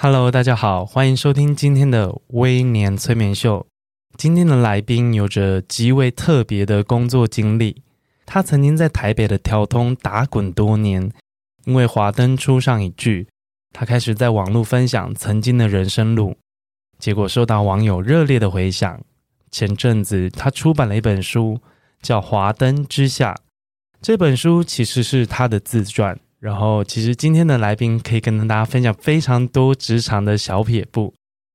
Hello，大家好，欢迎收听今天的微年催眠秀。今天的来宾有着极为特别的工作经历，他曾经在台北的条通打滚多年，因为华灯初上一句，他开始在网络分享曾经的人生路，结果受到网友热烈的回响。前阵子他出版了一本书，叫《华灯之下》，这本书其实是他的自传。然后，其实今天的来宾可以跟大家分享非常多职场的小撇步。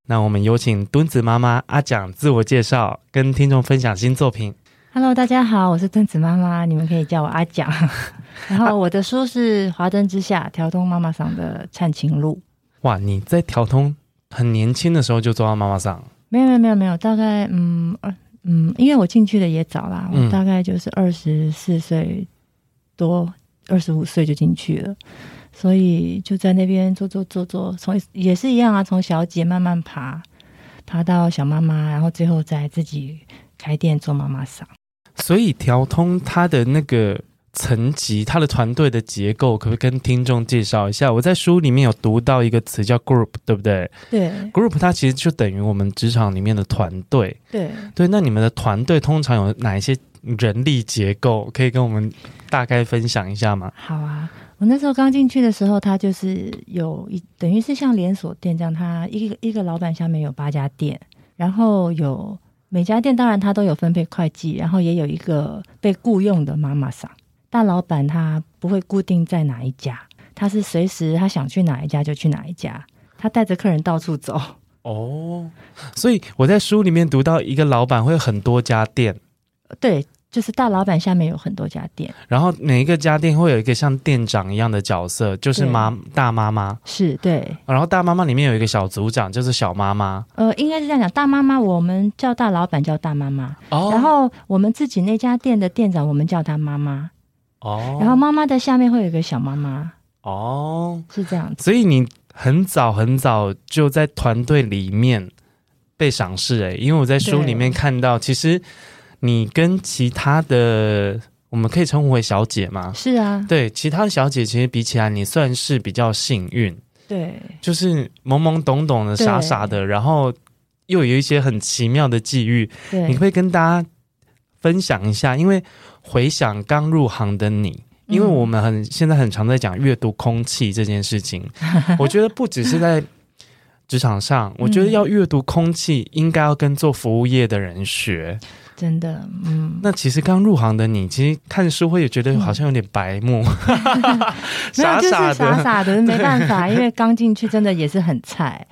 那我们有请墩子妈妈阿蒋自我介绍，跟听众分享新作品。Hello，大家好，我是墩子妈妈，你们可以叫我阿蒋。然后我的书是《华灯之下》，调通妈妈桑的忏情录。哇，你在调通很年轻的时候就做到妈妈桑？没有没有没有没有，大概嗯嗯，因为我进去的也早啦，我大概就是二十四岁多。二十五岁就进去了，所以就在那边做做做做，从也是一样啊，从小姐慢慢爬，爬到小妈妈，然后最后再自己开店做妈妈桑。所以调通他的那个层级，他的团队的结构，可不可以跟听众介绍一下？我在书里面有读到一个词叫 group，对不对？对，group 它其实就等于我们职场里面的团队。对对，那你们的团队通常有哪一些？人力结构可以跟我们大概分享一下吗？好啊，我那时候刚进去的时候，他就是有一等于是像连锁店这样，他一个一个老板下面有八家店，然后有每家店当然他都有分配会计，然后也有一个被雇佣的妈妈桑。大老板他不会固定在哪一家，他是随时他想去哪一家就去哪一家，他带着客人到处走。哦，所以我在书里面读到一个老板会有很多家店。对，就是大老板下面有很多家店，然后每一个家店会有一个像店长一样的角色，就是妈大妈妈，是对。然后大妈妈里面有一个小组长，就是小妈妈。呃，应该是这样讲，大妈妈我们叫大老板叫大妈妈，哦，然后我们自己那家店的店长我们叫他妈妈，哦，然后妈妈的下面会有一个小妈妈，哦，是这样子。所以你很早很早就在团队里面被赏识哎，因为我在书里面看到，其实。你跟其他的，我们可以称呼为小姐吗？是啊，对，其他的小姐其实比起来，你算是比较幸运。对，就是懵懵懂懂的、傻傻的，然后又有一些很奇妙的际遇。对，你可以跟大家分享一下，因为回想刚入行的你，因为我们很、嗯、现在很常在讲阅读空气这件事情，我觉得不只是在职场上，我觉得要阅读空气，应该要跟做服务业的人学。真的，嗯，那其实刚入行的你，其实看书会觉得好像有点白目，嗯、傻傻的，傻傻的，没办法，因为刚进去真的也是很菜，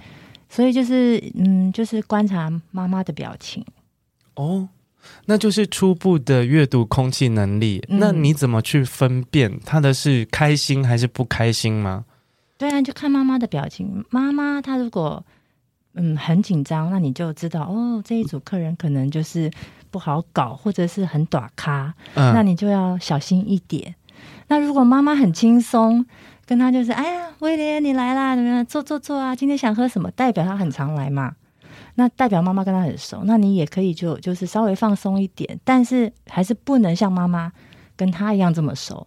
所以就是，嗯，就是观察妈妈的表情。哦，那就是初步的阅读空气能力。嗯、那你怎么去分辨他的是开心还是不开心吗？对啊，就看妈妈的表情。妈妈她如果嗯很紧张，那你就知道哦，这一组客人可能就是。不好搞，或者是很短咖，嗯，那你就要小心一点。那如果妈妈很轻松，跟他就是，哎呀，威廉你来啦，怎么样？坐坐坐啊，今天想喝什么？代表他很常来嘛，那代表妈妈跟他很熟，那你也可以就就是稍微放松一点，但是还是不能像妈妈跟他一样这么熟，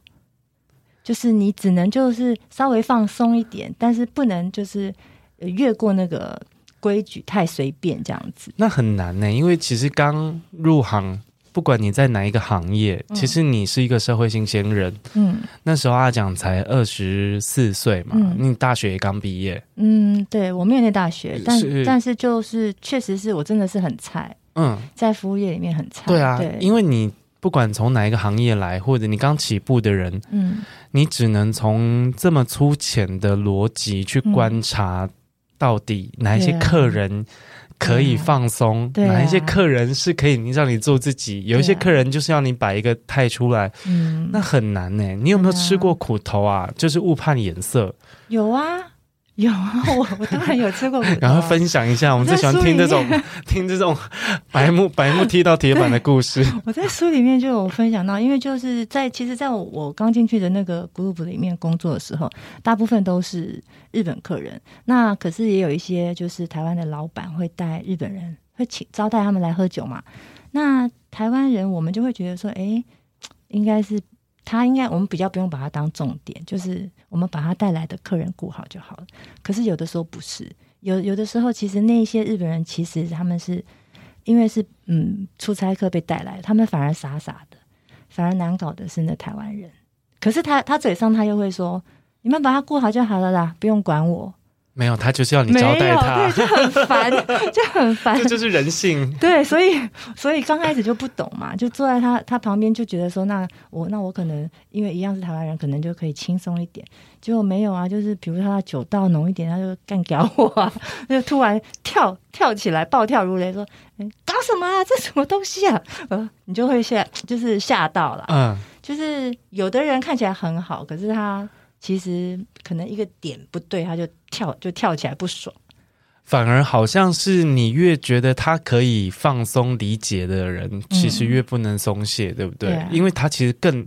就是你只能就是稍微放松一点，但是不能就是越过那个。规矩太随便这样子，那很难呢。因为其实刚入行，不管你在哪一个行业，嗯、其实你是一个社会新鲜人。嗯，那时候阿蒋才二十四岁嘛，嗯、你大学也刚毕业。嗯，对，我没有念大学，但是但是就是确实是我真的是很菜。嗯，在服务业里面很菜。对啊，对，因为你不管从哪一个行业来，或者你刚起步的人，嗯，你只能从这么粗浅的逻辑去观察。嗯到底哪一些客人可以放松？啊，啊，哪一些客人是可以让你做自己？有一些客人就是要你摆一个态出来，嗯，那很难呢。你有没有吃过苦头啊？就是误判颜色。有啊，有啊，我我当然有吃过。然后分享一下，我们最喜欢听这种听这种白木白木踢到铁板的故事。我在书里面就有分享到，因为就是在其实在我我刚进去的那个 group 里面工作的时候，大部分都是日本客人。那可是也有一些就是台湾的老板会带日本人，会请招待他们来喝酒嘛。那台湾人我们就会觉得说，哎，应该是。他应该，我们比较不用把它当重点，就是我们把他带来的客人顾好就好了。可是有的时候不是，有有的时候其实那些日本人其实他们是因为是嗯出差客被带来，他们反而傻傻的，反而难搞的是那台湾人。可是他他嘴上他又会说，你们把他顾好就好了啦，不用管我。没有，他就是要你招待他，对，就很烦，就很烦，这就是人性。对，所以所以刚开始就不懂嘛，就坐在他他旁边就觉得说，那我那我可能因为一样是台湾人，可能就可以轻松一点。结果没有啊，就是比如说他酒倒浓一点，他就干掉我啊，就突然跳跳起来，暴跳如雷，说：“哎，搞什么啊？这什么东西啊？”呃，你就会吓，就是吓到了。嗯，就是有的人看起来很好，可是他。其实可能一个点不对，他就跳就跳起来不爽。反而好像是你越觉得他可以放松理解的人，嗯、其实越不能松懈，对不对？对啊、因为他其实更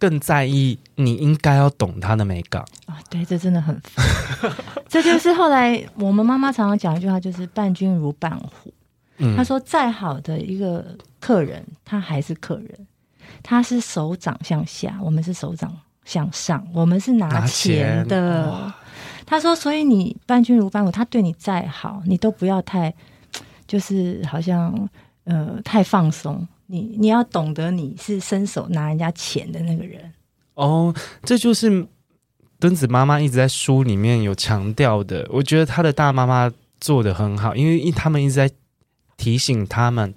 更在意你应该要懂他的美感啊。对，这真的很烦。这就是后来我们妈妈常常讲一句话，就是“伴君如伴虎”。嗯，他说再好的一个客人，他还是客人，他是手掌向下，我们是手掌。向上，我们是拿钱的。钱他说：“所以你伴君如伴虎，他对你再好，你都不要太，就是好像呃太放松。你你要懂得，你是伸手拿人家钱的那个人。”哦，这就是敦子妈妈一直在书里面有强调的。我觉得他的大妈妈做的很好，因为他们一直在提醒他们。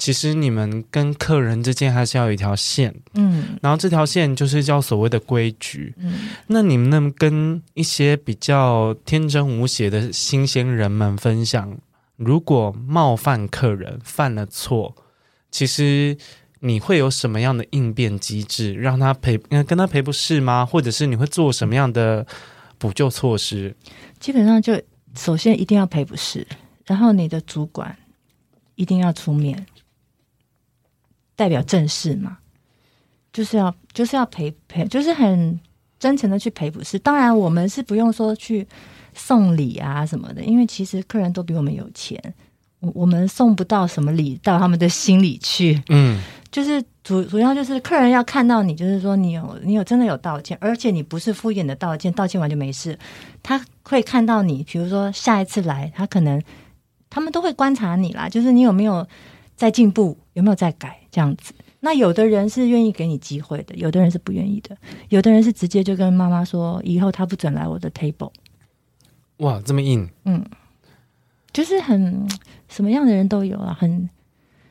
其实你们跟客人之间还是要有一条线，嗯，然后这条线就是叫所谓的规矩，嗯，那你们能跟一些比较天真无邪的新鲜人们分享，如果冒犯客人犯了错，其实你会有什么样的应变机制，让他赔，跟他赔不是吗？或者是你会做什么样的补救措施？基本上就首先一定要赔不是，然后你的主管一定要出面。代表正式嘛，就是要就是要赔赔，就是很真诚的去赔不是。当然，我们是不用说去送礼啊什么的，因为其实客人都比我们有钱，我我们送不到什么礼到他们的心里去。嗯，就是主主要就是客人要看到你，就是说你有你有真的有道歉，而且你不是敷衍的道歉，道歉完就没事。他会看到你，比如说下一次来，他可能他们都会观察你啦，就是你有没有在进步，有没有在改。这样子，那有的人是愿意给你机会的，有的人是不愿意的，有的人是直接就跟妈妈说，以后他不准来我的 table。哇，这么硬？嗯，就是很什么样的人都有啊，很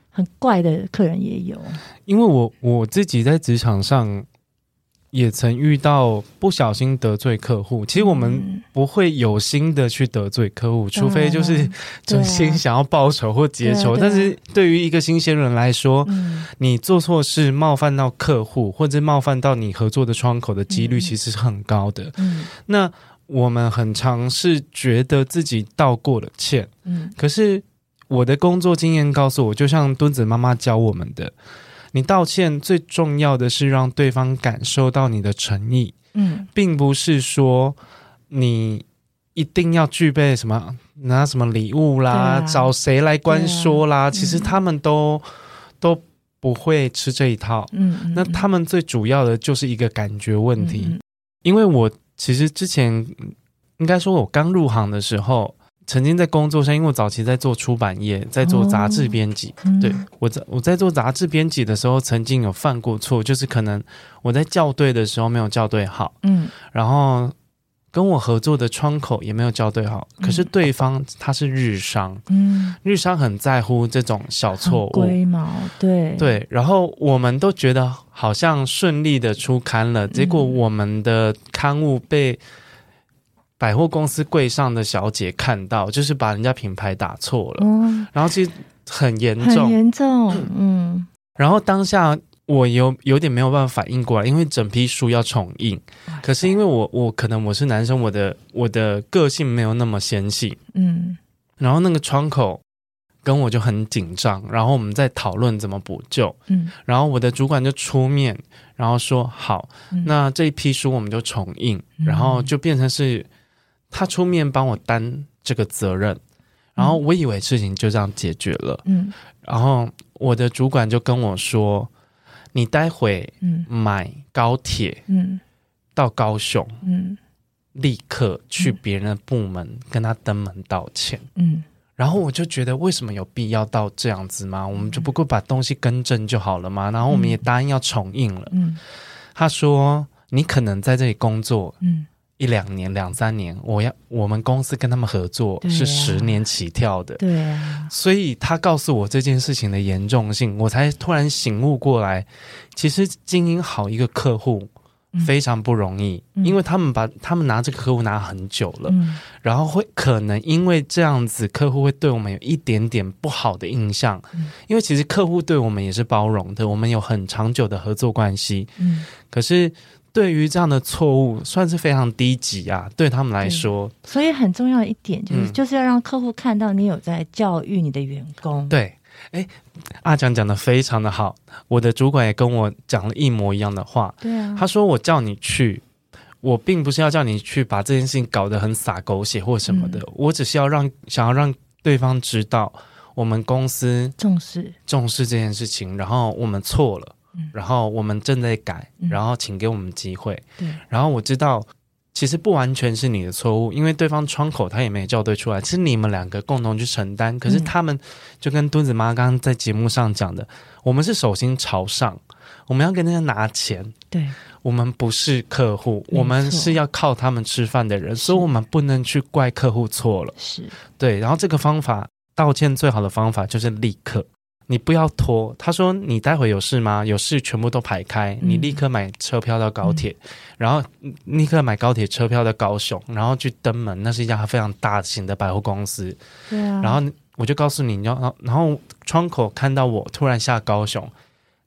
很怪的客人也有。因为我我自己在职场上。也曾遇到不小心得罪客户，其实我们不会有心的去得罪客户，嗯、除非就是真心想要报仇或结仇。啊、但是对于一个新鲜人来说，嗯、你做错事冒犯到客户或者冒犯到你合作的窗口的几率其实是很高的。嗯，那我们很尝试觉得自己道过了歉，嗯，可是我的工作经验告诉我，就像墩子妈妈教我们的。你道歉最重要的是让对方感受到你的诚意，嗯，并不是说你一定要具备什么拿什么礼物啦，啊、找谁来关说啦，啊、其实他们都、嗯、都不会吃这一套，嗯，嗯，那他们最主要的就是一个感觉问题，因为我其实之前应该说我刚入行的时候。曾经在工作上，因为我早期在做出版业，在做杂志编辑。哦嗯、对，我在我在做杂志编辑的时候，曾经有犯过错，就是可能我在校对的时候没有校对好，嗯，然后跟我合作的窗口也没有校对好。嗯、可是对方他是日商，嗯，日商很在乎这种小错误，龟毛，对对。然后我们都觉得好像顺利的出刊了，结果我们的刊物被。百货公司柜上的小姐看到，就是把人家品牌打错了，哦、然后其实很严重，很严重，嗯。然后当下我有有点没有办法反应过来，因为整批书要重印。可是因为我我可能我是男生，我的我的个性没有那么纤细，嗯。然后那个窗口跟我就很紧张，然后我们在讨论怎么补救，嗯。然后我的主管就出面，然后说好，那这一批书我们就重印，然后就变成是他出面帮我担这个责任。然后我以为事情就这样解决了，嗯。然后我的主管就跟我说。你待会买高铁，嗯，到高雄，嗯，立刻去别人的部门跟他登门道歉，嗯，然后我就觉得为什么有必要到这样子吗？我们就不过把东西更正就好了嘛。然后我们也答应要重印了，嗯，他说你可能在这里工作，嗯。一两年、两三年，我要我们公司跟他们合作是十年起跳的，对啊，所以他告诉我这件事情的严重性，我才突然醒悟过来，其实经营好一个客户非常不容易，嗯、因为他们把他们拿这个客户拿很久了，嗯、然后会可能因为这样子，客户会对我们有一点点不好的印象，嗯、因为其实客户对我们也是包容的，我们有很长久的合作关系，嗯，可是。对于这样的错误，算是非常低级啊！对他们来说，所以很重要一点就是，嗯、就是要让客户看到你有在教育你的员工。对，哎，阿蒋讲的非常的好，我的主管也跟我讲了一模一样的话。对啊，他说我叫你去，我并不是要叫你去把这件事情搞得很洒狗血或什么的，嗯、我只是要让想要让对方知道我们公司重视重视这件事情，然后我们错了。然后我们正在改，然后请给我们机会。对，然后我知道，其实不完全是你的错误，因为对方窗口他也没校对出来，是你们两个共同去承担。可是他们就跟墩子妈刚刚在节目上讲的，我们是手心朝上，我们要跟人家拿钱。对，我们不是客户，我们是要靠他们吃饭的人，所以我们不能去怪客户错了。是对，然后这个方法道歉最好的方法就是立刻。你不要拖，他说你待会有事吗？有事全部都排开，你立刻买车票到高铁，嗯、然后立刻买高铁车票到高雄，然后去登门。那是一家非常大型的百货公司。对啊。然后我就告诉你，你要，然后窗口看到我突然下高雄，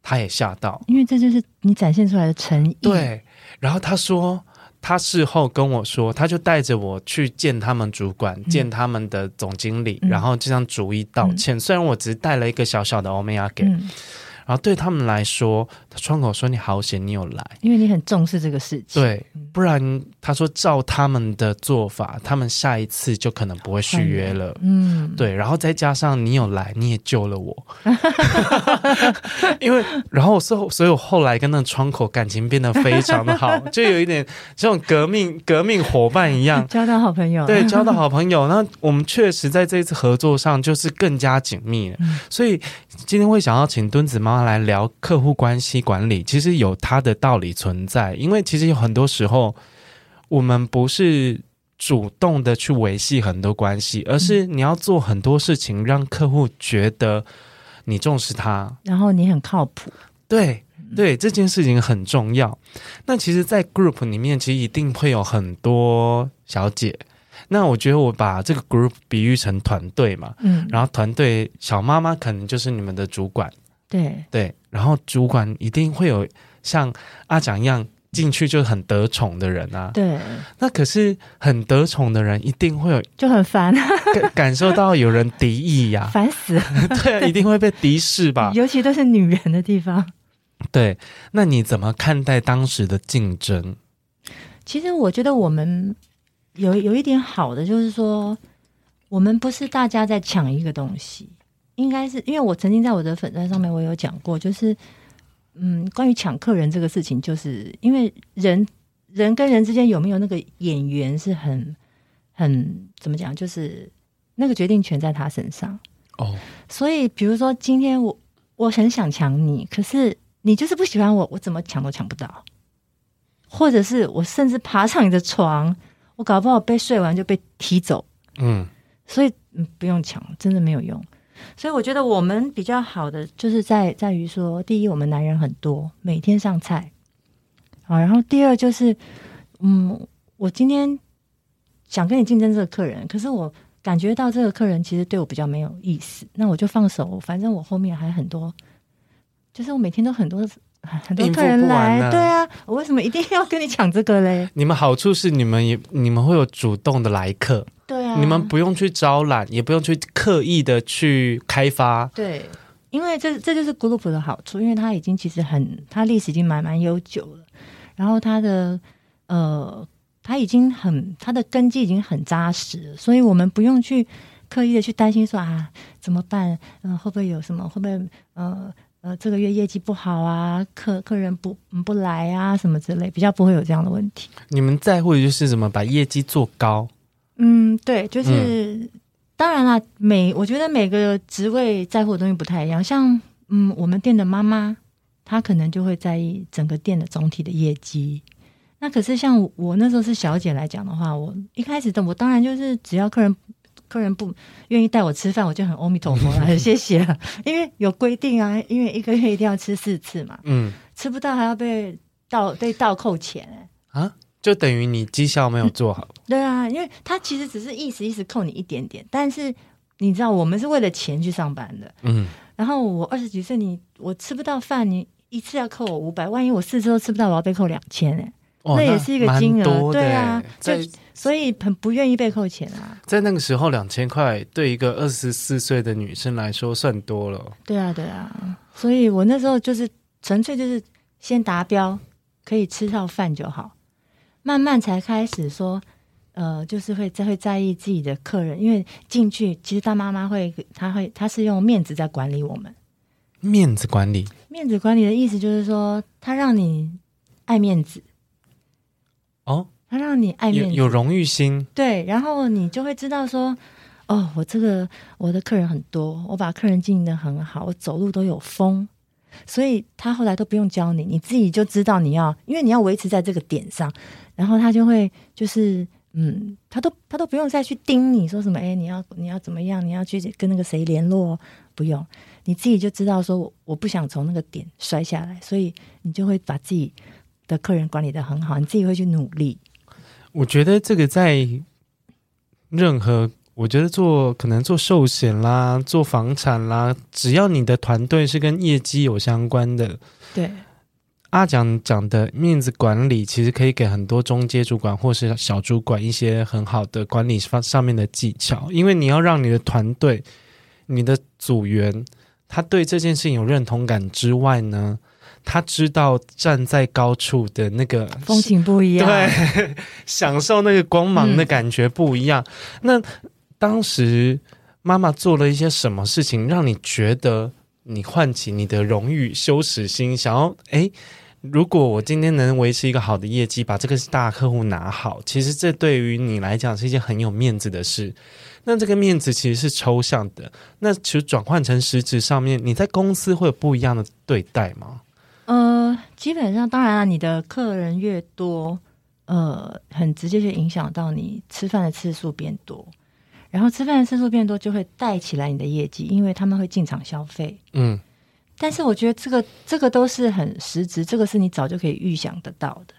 他也吓到，因为这就是你展现出来的诚意。对。然后他说。他事后跟我说，他就带着我去见他们主管，嗯、见他们的总经理，嗯、然后这样逐一道歉。嗯、虽然我只是带了一个小小的欧米亚给。嗯然后对他们来说，他窗口说你好险，你有来，因为你很重视这个事情。对，不然他说照他们的做法，他们下一次就可能不会续约了。嗯，对。然后再加上你有来，你也救了我。因为然后所所以我后来跟那个窗口感情变得非常的好，就有一点这种革命 革命伙伴一样，交到好朋友。对，交到好朋友。那我们确实在这一次合作上就是更加紧密了。嗯、所以今天会想要请墩子妈。来聊客户关系管理，其实有它的道理存在。因为其实有很多时候，我们不是主动的去维系很多关系，而是你要做很多事情，让客户觉得你重视他，然后你很靠谱。对对，这件事情很重要。那其实，在 group 里面，其实一定会有很多小姐。那我觉得我把这个 group 比喻成团队嘛，嗯，然后团队小妈妈可能就是你们的主管。对对，然后主管一定会有像阿蒋一样进去就很得宠的人啊。对，那可是很得宠的人一定会有就很烦，感感受到有人敌意呀、啊，烦死了。对啊，一定会被敌视吧？尤其都是女人的地方。对，那你怎么看待当时的竞争？其实我觉得我们有有一点好的，就是说我们不是大家在抢一个东西。应该是因为我曾经在我的粉钻上面，我有讲过，就是嗯，关于抢客人这个事情，就是因为人人跟人之间有没有那个眼缘是很很怎么讲，就是那个决定权在他身上哦。所以比如说今天我我很想抢你，可是你就是不喜欢我，我怎么抢都抢不到，或者是我甚至爬上你的床，我搞不好被睡完就被踢走。嗯，所以嗯，不用抢，真的没有用。所以我觉得我们比较好的就是在在于说，第一，我们男人很多，每天上菜，啊，然后第二就是，嗯，我今天想跟你竞争这个客人，可是我感觉到这个客人其实对我比较没有意思，那我就放手，反正我后面还很多，就是我每天都很多很多客人来，对啊，我为什么一定要跟你抢这个嘞？你们好处是你们也你们会有主动的来客，对啊，你们不用去招揽，也不用去刻意的去开发，对，因为这这就是 group 的好处，因为它已经其实很，它历史已经蛮蛮悠久了，然后它的呃，它已经很，它的根基已经很扎实了，所以我们不用去刻意的去担心说啊怎么办，嗯、呃，会不会有什么，会不会呃。呃，这个月业绩不好啊，客客人不不来啊，什么之类，比较不会有这样的问题。你们在乎的就是怎么把业绩做高？嗯，对，就是、嗯、当然啦，每我觉得每个职位在乎的东西不太一样。像嗯，我们店的妈妈，她可能就会在意整个店的总体的业绩。那可是像我，我那时候是小姐来讲的话，我一开始的我当然就是只要客人。客人不愿意带我吃饭，我就很阿弥陀佛了，很 谢谢了。因为有规定啊，因为一个月一定要吃四次嘛。嗯，吃不到还要被倒被倒扣钱啊，就等于你绩效没有做好。对啊，因为他其实只是意思意思扣你一点点，但是你知道我们是为了钱去上班的。嗯，然后我二十几岁，你我吃不到饭，你一次要扣我五百，万一我四次都吃不到，我要被扣两千哎。哦、那也是一个金额，对啊，就所以很不愿意被扣钱啊。在那个时候，两千块对一个二十四岁的女生来说算多了。对啊，对啊，所以我那时候就是纯粹就是先达标，可以吃到饭就好，慢慢才开始说，呃，就是会在会在意自己的客人，因为进去其实大妈妈会，她会，她是用面子在管理我们。面子管理，面子管理的意思就是说，她让你爱面子。哦，她让你爱面子，有荣誉心，对，然后你就会知道说，哦，我这个我的客人很多，我把客人经营的很好，我走路都有风，所以他后来都不用教你，你自己就知道你要，因为你要维持在这个点上，然后他就会就是，嗯，他都他都不用再去盯你说什么，哎，你要你要怎么样，你要去跟那个谁联络，不用，你自己就知道说我我不想从那个点摔下来，所以你就会把自己。的客人管理得很好，你自己会去努力。我觉得这个在任何，我觉得做可能做寿险啦，做房产啦，只要你的团队是跟业绩有相关的，对。阿蒋讲的面子管理，其实可以给很多中阶主管或是小主管一些很好的管理方上面的技巧，因为你要让你的团队、你的组员，他对这件事情有认同感之外呢。他知道站在高处的那个风景不一样，对，享受那个光芒的感觉不一样。嗯、那当时妈妈做了一些什么事情，让你觉得你唤起你的荣誉羞耻心，想要哎，如果我今天能维持一个好的业绩，把这个大客户拿好，其实这对于你来讲是一件很有面子的事。那这个面子其实是抽象的，那其实转换成实质上面，你在公司会有不一样的对待吗？呃，基本上，当然了，你的客人越多，呃，很直接就影响到你吃饭的次数变多，然后吃饭的次数变多，就会带起来你的业绩，因为他们会进场消费。嗯，但是我觉得这个这个都是很实质，这个是你早就可以预想得到的。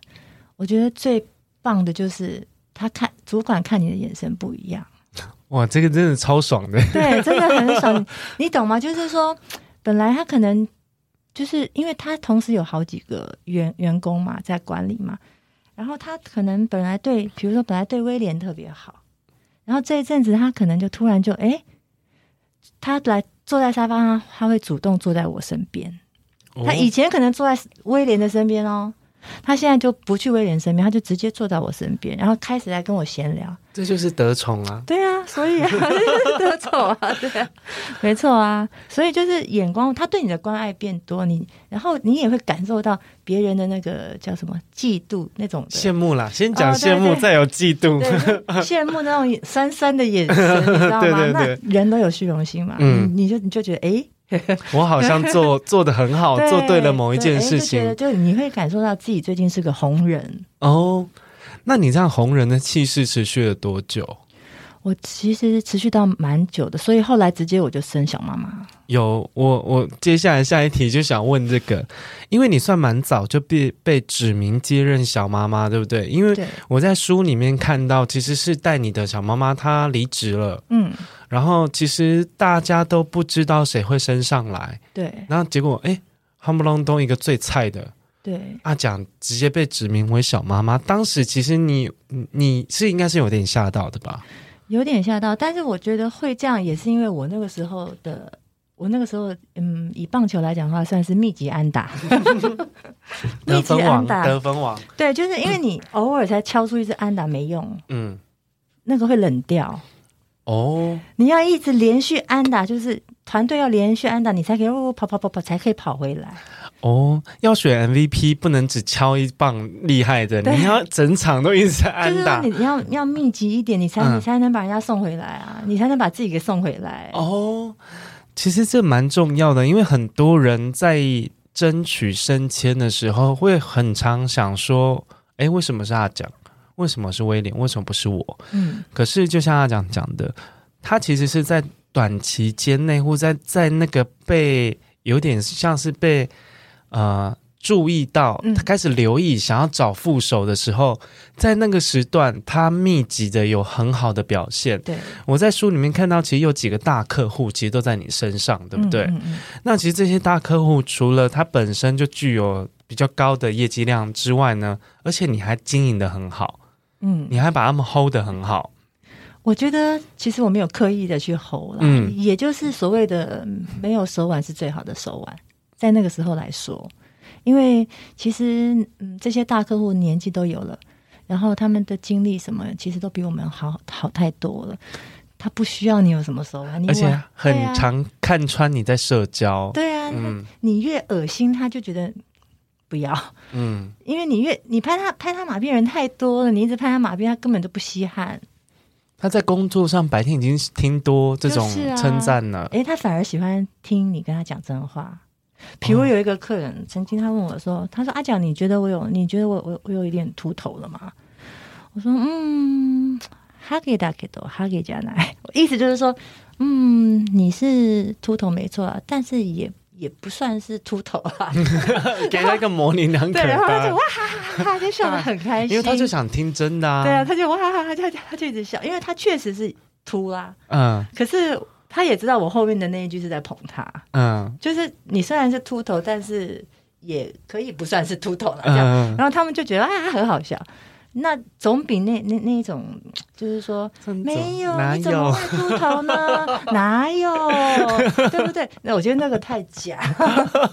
我觉得最棒的就是他看主管看你的眼神不一样。哇，这个真的超爽的。对，真的很爽，你懂吗？就是说，本来他可能。就是因为他同时有好几个员员工嘛，在管理嘛，然后他可能本来对，比如说本来对威廉特别好，然后这一阵子他可能就突然就哎，他来坐在沙发上，他会主动坐在我身边，哦、他以前可能坐在威廉的身边哦。他现在就不去威廉身边，他就直接坐在我身边，然后开始来跟我闲聊。这就是得宠啊！对啊，所以啊，得宠啊，对啊，没错啊。所以就是眼光，他对你的关爱变多，你然后你也会感受到别人的那个叫什么嫉妒那种羡慕啦。先讲羡慕，哦、再有嫉妒，羡慕那种酸酸的眼神，你知道吗？对对对，那人都有虚荣心嘛，嗯，你就你就觉得哎。诶 我好像做做的很好，做对了某一件事情，就，就你会感受到自己最近是个红人哦。那你这样红人的气势持续了多久？我其实持续到蛮久的，所以后来直接我就生小妈妈。有我，我接下来下一题就想问这个，因为你算蛮早就被被指名接任小妈妈，对不对？因为我在书里面看到，其实是带你的小妈妈她离职了，嗯，然后其实大家都不知道谁会升上来，对，然后结果哎。夯不隆咚一个最菜的，对，阿蒋直接被指名为小妈妈。当时其实你你是应该是有点吓到的吧？有点吓到，但是我觉得会这样也是因为我那个时候的，我那个时候嗯，以棒球来讲的话，算是密集安打，密集安打，得分王。对，就是因为你 偶尔才敲出一支安打没用，嗯，那个会冷掉。哦，你要一直连续安打，就是团队要连续安打，你才可以哦跑跑跑跑，才可以跑回来。哦，要选 MVP 不能只敲一棒厉害的，你要整场都一直在安打。就是你要要密集一点，你才、嗯、你才能把人家送回来啊，你才能把自己给送回来。哦，其实这蛮重要的，因为很多人在争取升迁的时候，会很常想说：哎，为什么是阿蒋？为什么是威廉？为什么不是我？嗯，可是就像阿蒋讲的，他其实是在短期间内，或在在那个被有点像是被呃注意到，他开始留意，想要找副手的时候，在那个时段，他密集的有很好的表现。对，我在书里面看到，其实有几个大客户，其实都在你身上，对不对？嗯嗯嗯，那其实这些大客户除了他本身就具有比较高的业绩量之外呢，而且你还经营的很好。嗯，你还把他们 hold 的很好。我觉得其实我没有刻意的去 hold 啦，嗯，也就是所谓的没有手腕是最好的手腕，在那个时候来说，因为其实嗯这些大客户年纪都有了，然后他们的经历什么其实都比我们好好太多了，他不需要你有什么手腕，你而且很常看穿你在社交，对啊，嗯，你越恶心他就觉得。不要，嗯，因为你越你拍他拍他马屁人太多了，你一直拍他马屁，他根本就不稀罕。他在工作上白天已经听多这种称赞了，哎、啊，他反而喜欢听你跟他讲真话。比如有一个客人、哦、曾经他问我说：“他说阿蒋，你觉得我有你觉得我我我有一点秃头了吗？”我说：“嗯，哈给大给多哈给加奶，意思就是说，嗯，你是秃头没错，但是也。”也不算是秃头啊，给他一个模棱两可。对，然后他就哇哈哈哈，就笑得很开心，因为他就想听真的啊。对啊，他就哇哈哈，他就他就一直笑，因为他确实是秃啦。嗯，可是他也知道我后面的那一句是在捧他。嗯，就是你虽然是秃头，但是也可以不算是秃头了。这样，然后他们就觉得啊，很好笑。那总比那那那一种，就是说没有，有你怎么会秃头呢？哪有，对不对？那我觉得那个太假，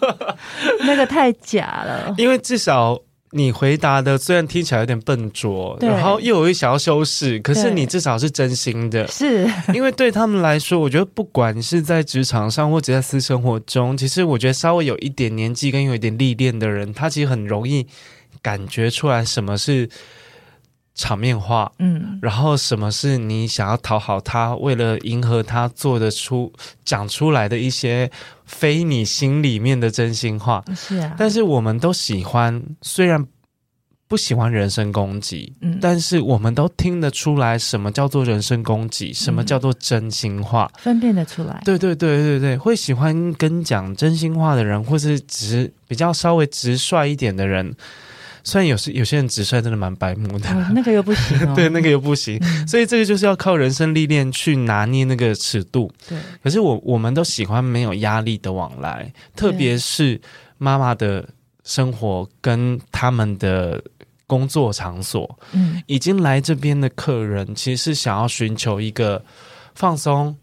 那个太假了。因为至少你回答的虽然听起来有点笨拙，然后又有一小修饰，可是你至少是真心的。是因为对他们来说，我觉得不管是在职场上或者在私生活中，其实我觉得稍微有一点年纪跟有一点历练的人，他其实很容易感觉出来什么是。场面话，嗯，然后什么是你想要讨好他，为了迎合他做得出讲出来的一些非你心里面的真心话，是啊。但是我们都喜欢，虽然不喜欢人身攻击，嗯，但是我们都听得出来什么叫做人身攻击，什么叫做真心话，嗯，分辨得出来。对对对对对，会喜欢跟讲真心话的人，或是直比较稍微直率一点的人。虽然有些有些人直率真的蛮白目的，哦，那个又不行，哦，对，那个又不行，嗯，所以这个就是要靠人生历练去拿捏那个尺度。对，可是我我们都喜欢没有压力的往来，特别是妈妈的生活跟他们的工作场所，嗯，已经来这边的客人其实是想要寻求一个放松。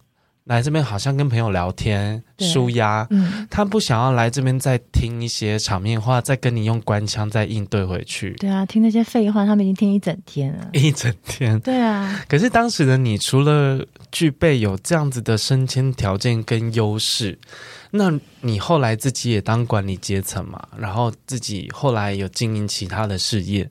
来这边好像跟朋友聊天，舒压。嗯，他不想要来这边再听一些场面话，再跟你用官腔再应对回去。对啊，听那些废话，他们已经听一整天了。一整天。对啊。可是当时的你，除了具备有这样子的升迁条件跟优势，那你后来自己也当管理阶层嘛，然后自己后来有经营其他的事业。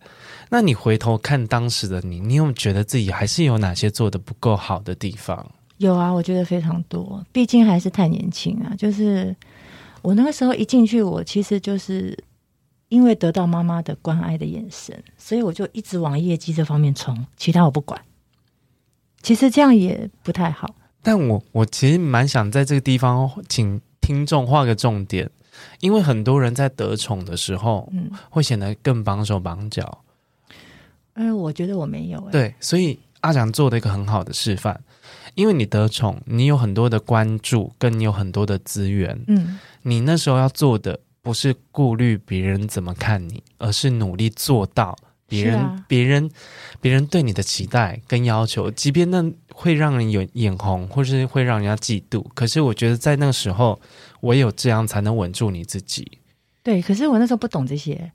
那你回头看当时的你，你有没有觉得自己还是有哪些做的不够好的地方？有啊，我觉得非常多，毕竟还是太年轻啊。就是我那个时候一进去，我其实就是因为得到妈妈的关爱的眼神，所以我就一直往业绩这方面冲，其他我不管。其实这样也不太好。但我我其实蛮想在这个地方请听众画个重点，因为很多人在得宠的时候，嗯，会显得更绑手绑脚。嗯，我觉得我没有欸。对，所以阿蒋做的一个很好的示范。因为你得宠，你有很多的关注，跟你有很多的资源。嗯，你那时候要做的不是顾虑别人怎么看你，而是努力做到别人、啊、别人别人对你的期待跟要求，即便那会让人有眼红，或是会让人家嫉妒。可是我觉得在那个时候，唯有这样才能稳住你自己。对，可是我那时候不懂这些，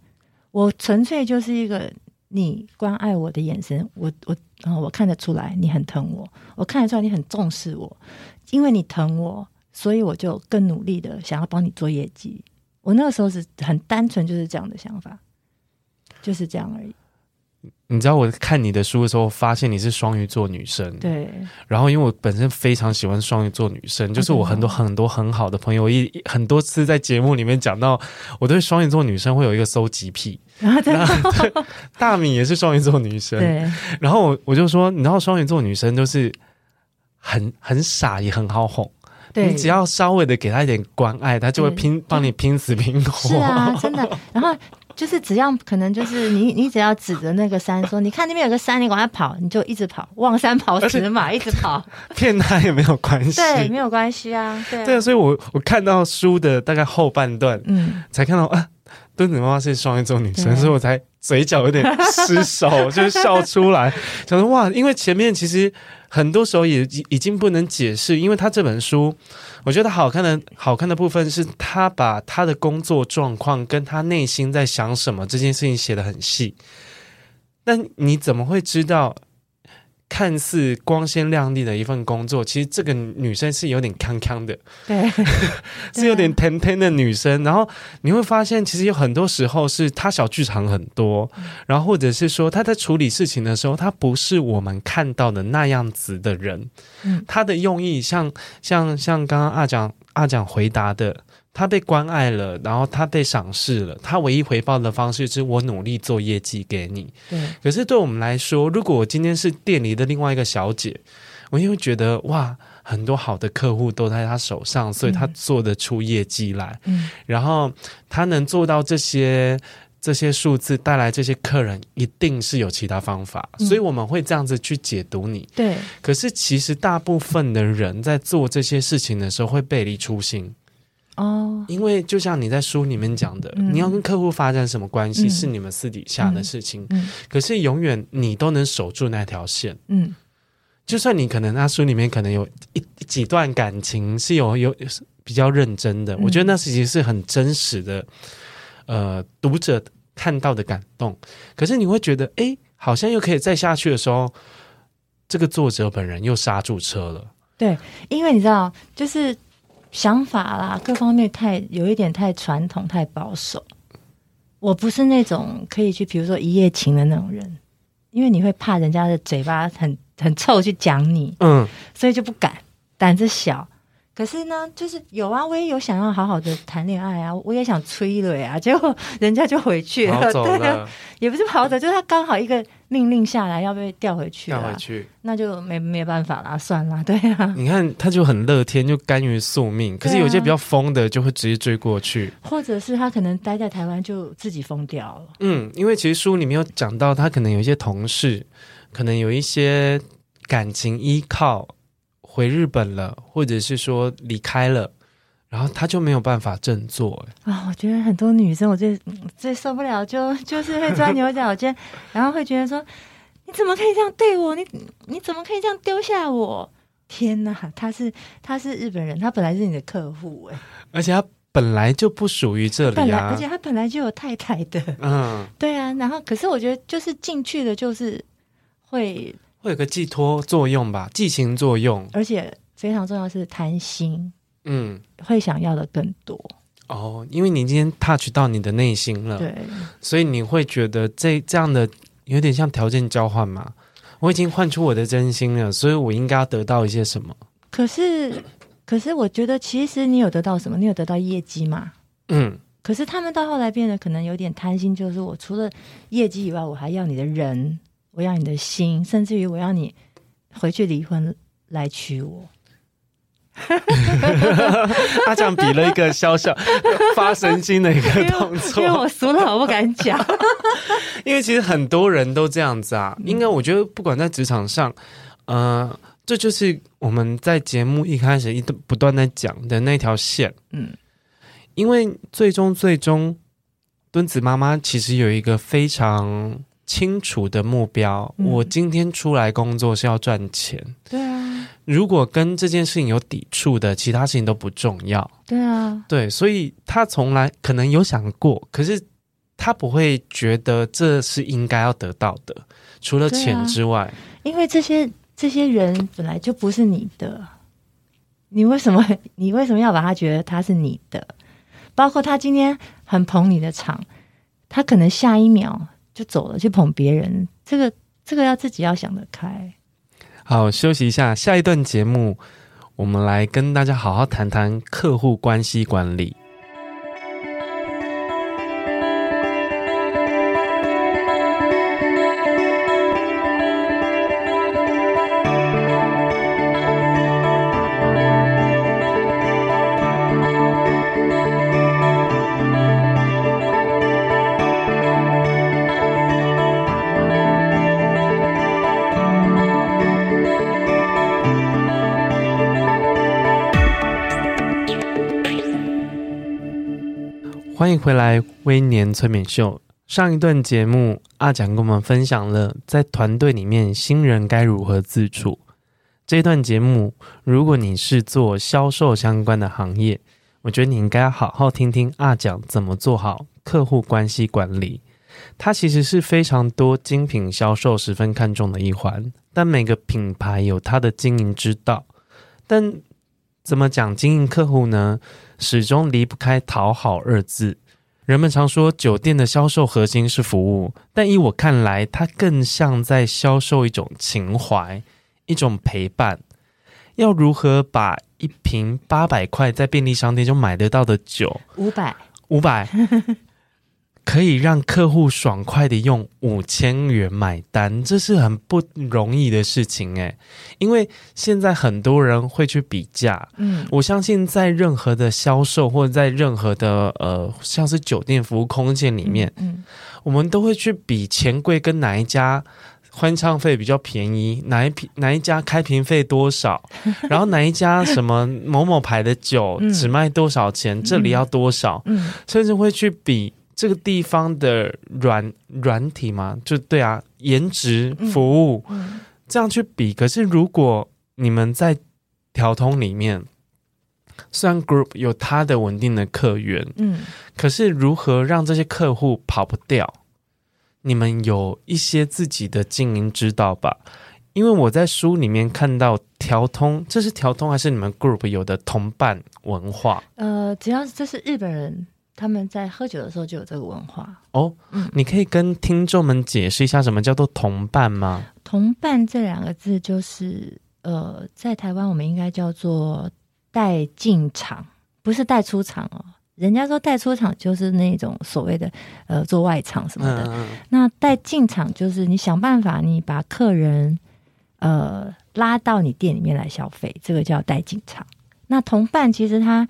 我纯粹就是一个你关爱我的眼神，我我然后我看得出来你很疼我，我看得出来你很重视我，因为你疼我，所以我就更努力的想要帮你做业绩。我那个时候是很单纯，就是这样的想法，就是这样而已。你知道我看你的书的时候，发现你是双鱼座女生。对。然后，因为我本身非常喜欢双鱼座女生，就是我很多很多很好的朋友，一很多次在节目里面讲到，我对双鱼座女生会有一个搜集癖。然后，对，大米也是双鱼座女生。对。然后我我就说，你知道双鱼座女生就是很很傻，也很好哄。对，你只要稍微的给他一点关爱，他就会拼帮你拼死拼活。是啊，真的。然后就是只要可能就是你你只要指着那个山说，你看那边有个山，你往下跑，你就一直跑，望山跑死马，一直跑，骗他也没有关系。对，没有关系啊。对啊，对啊，所以我我看到书的大概后半段，嗯，才看到啊，墩子妈妈是双鱼座女生，所以我才嘴角有点失手，就是笑出来，想说哇，因为前面其实。很多时候也已经不能解释，因为他这本书，我觉得好看的好看的部分是他把他的工作状况跟他内心在想什么这件事情写得很细，那你怎么会知道？看似光鲜亮丽的一份工作，其实这个女生是有点康康的，对，是有点甜甜的女生。然后你会发现，其实有很多时候是她小剧场很多，然后或者是说她在处理事情的时候，她不是我们看到的那样子的人。嗯，她的用意像像像刚刚阿蒋阿蒋回答的。他被关爱了，然后他被赏识了。他唯一回报的方式是我努力做业绩给你。对。可是对我们来说，如果我今天是店里的另外一个小姐，我也会觉得哇，很多好的客户都在他手上，所以他做得出业绩来。嗯。然后他能做到这些这些数字，带来这些客人，一定是有其他方法。嗯。所以我们会这样子去解读你。对。可是其实大部分的人在做这些事情的时候，会背离初心。哦，因为就像你在书里面讲的，嗯、你要跟客户发展什么关系，嗯、是你们私底下的事情。可是永远你都能守住那条线。嗯，就算你可能那书里面可能有一几段感情是有有比较认真的，嗯、我觉得那其实是很真实的。呃，读者看到的感动，可是你会觉得，哎，好像又可以再下去的时候，这个作者本人又刹住车了。对，因为你知道，就是。想法啦，各方面太有一点太传统、太保守。我不是那种可以去，比如说一夜情的那种人，因为你会怕人家的嘴巴很很臭去讲你，嗯，所以就不敢，胆子小。可是呢，就是有啊，我也有想要好好的谈恋爱啊，我也想催泪啊，结果人家就回去了，了对啊，也不是跑走，就是他刚好一个命令下来，要被调回去，调回去，那就没没办法啦，算了，对啊。你看，他就很乐天，就甘于宿命。可是有些比较疯的，就会直接追过去，啊，或者是他可能待在台湾就自己疯掉了。嗯，因为其实书里面有讲到，他可能有一些同事，可能有一些感情依靠。回日本了，或者是说离开了，然后他就没有办法振作。啊，我觉得很多女生，我最最受不了就，就就是会钻牛角尖，然后会觉得说，你怎么可以这样对我？你你怎么可以这样丢下我？天哪，他是他是日本人，他本来是你的客户哎，而且他本来就不属于这里啊，而且他本来就有太太的，嗯，对啊，然后可是我觉得就是进去的，就是会。会有个寄托作用吧，寄情作用，而且非常重要是贪心，嗯，会想要的更多哦，因为你今天 touch 到你的内心了，对，所以你会觉得这这样的有点像条件交换嘛，我已经换出我的真心了，所以我应该要得到一些什么？可是，可是我觉得其实你有得到什么？你有得到业绩吗？嗯，可是他们到后来变得可能有点贪心，就是我除了业绩以外，我还要你的人。我要你的心，甚至于我要你回去离婚来娶我。他这样比了一个小小发神经的一个动作，因为我俗了，我不敢讲。因为其实很多人都这样子啊。应该我觉得，不管在职场上，呃，这就是我们在节目一开始一不断在讲的那条线。嗯，因为最终最终，敦子妈妈其实有一个非常清楚的目标，嗯、我今天出来工作是要赚钱。对啊，如果跟这件事情有抵触的，其他事情都不重要。对啊，对，所以他从来可能有想过，可是他不会觉得这是应该要得到的，除了钱之外，啊、因为这些这些人本来就不是你的，你为什么 你为什么要把他觉得他是你的？包括他今天很捧你的场，他可能下一秒。就走了，去捧别人，这个这个要自己要想得开。好，休息一下，下一段节目，我们来跟大家好好谈谈客户关系管理。欢迎回来，微年催眠秀。上一段节目，阿蒋跟我们分享了在团队里面新人该如何自处。这一段节目，如果你是做销售相关的行业，我觉得你应该好好听听阿蒋怎么做好客户关系管理。它其实是非常多精品销售十分看重的一环，但每个品牌有它的经营之道。但怎么讲经营客户呢？始终离不开讨好二字。人们常说酒店的销售核心是服务，但依我看来，它更像在销售一种情怀，一种陪伴。要如何把一瓶八百块在便利商店就买得到的酒，五百五百。可以让客户爽快的用五千元买单，这是很不容易的事情诶，因为现在很多人会去比价，嗯，我相信在任何的销售或者在任何的呃，像是酒店服务空间里面，嗯，嗯，我们都会去比钱柜跟哪一家欢唱费比较便宜，哪一瓶哪一家开瓶费多少，然后哪一家什么某某牌的酒只卖多少钱，嗯，这里要多少，嗯，甚至会去比。这个地方的软软体嘛，就对啊，颜值服务、嗯嗯、这样去比。可是如果你们在调通里面，虽然 Group 有它的稳定的客源，嗯，可是如何让这些客户跑不掉？你们有一些自己的经营之道吧？因为我在书里面看到调通，这是调通还是你们 Group 有的同伴文化？呃，只要这是日本人。他们在喝酒的时候就有这个文化哦。嗯，你可以跟听众们解释一下什么叫做同伴吗？同伴这两个字就是呃，在台湾我们应该叫做带进场，不是带出场哦。人家说带出场就是那种所谓的呃做外场什么的，嗯、那带进场就是你想办法你把客人呃拉到你店里面来消费，这个叫带进场。那同伴其实他。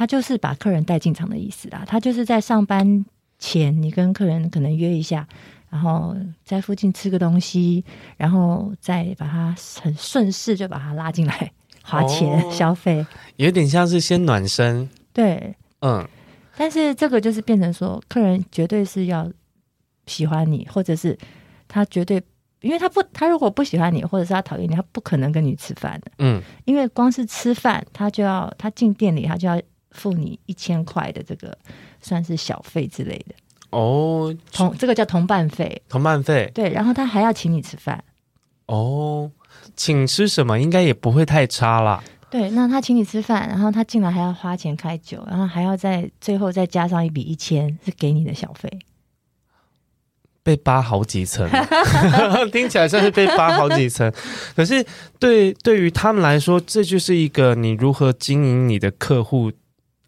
他就是把客人带进场的意思啦。他就是在上班前，你跟客人可能约一下，然后在附近吃个东西，然后再把他很顺势就把他拉进来花钱、哦、消费，有点像是先暖身。对，嗯。但是这个就是变成说，客人绝对是要喜欢你，或者是他绝对，因为他不，他如果不喜欢你，或者是他讨厌你，他不可能跟你吃饭的。嗯，因为光是吃饭，他就要他进店里，他就要。付你一千块的这个算是小费之类的哦，同这个叫同伴费，同伴费对，然后他还要请你吃饭哦，请吃什么应该也不会太差啦。对，那他请你吃饭，然后他进来还要花钱开酒，然后还要在最后再加上一笔一千是给你的小费，被扒好几层，听起来像是被扒好几层。可是对对于他们来说，这就是一个你如何经营你的客户。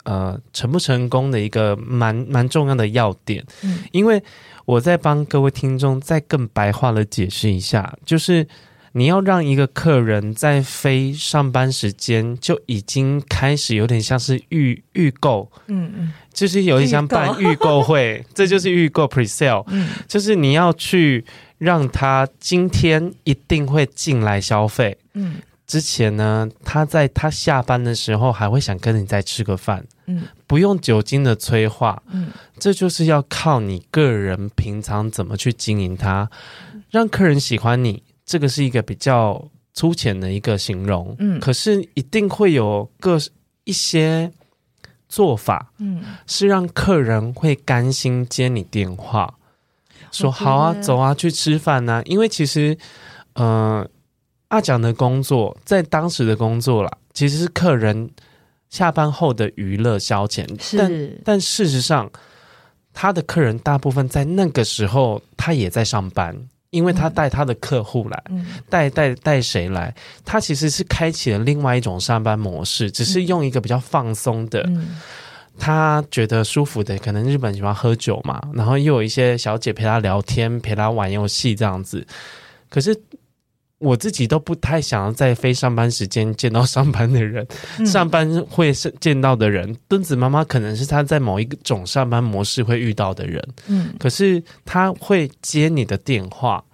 呃，成不成功的一个蛮蛮重要的要点，嗯，因为我在帮各位听众再更白话的解释一下，就是你要让一个客人在非上班时间就已经开始有点像是预预购，嗯嗯，就是有点像办预购会，这就是预购 pre-sale，嗯，就是你要去让他今天一定会进来消费，嗯。之前呢，他在他下班的时候还会想跟你再吃个饭，嗯，不用酒精的催化，嗯，这就是要靠你个人平常怎么去经营它，让客人喜欢你。这个是一个比较粗浅的一个形容，嗯，可是一定会有个一些做法，嗯，是让客人会甘心接你电话，说好啊，走啊，去吃饭啊。因为其实，呃，阿讲的工作在当时的工作啦，其实是客人下班后的娱乐消遣，是，但但事实上，他的客人大部分在那个时候他也在上班。因为他带他的客户来，嗯、带带带谁来？他其实是开启了另外一种上班模式，只是用一个比较放松的，嗯、他觉得舒服的。可能日本喜欢喝酒嘛，然后又有一些小姐陪他聊天，陪他玩游戏这样子。可是。我自己都不太想要在非上班时间见到上班的人，嗯、上班会是见到的人。墩子妈妈可能是她在某一种上班模式会遇到的人，嗯，可是他会接你的电话，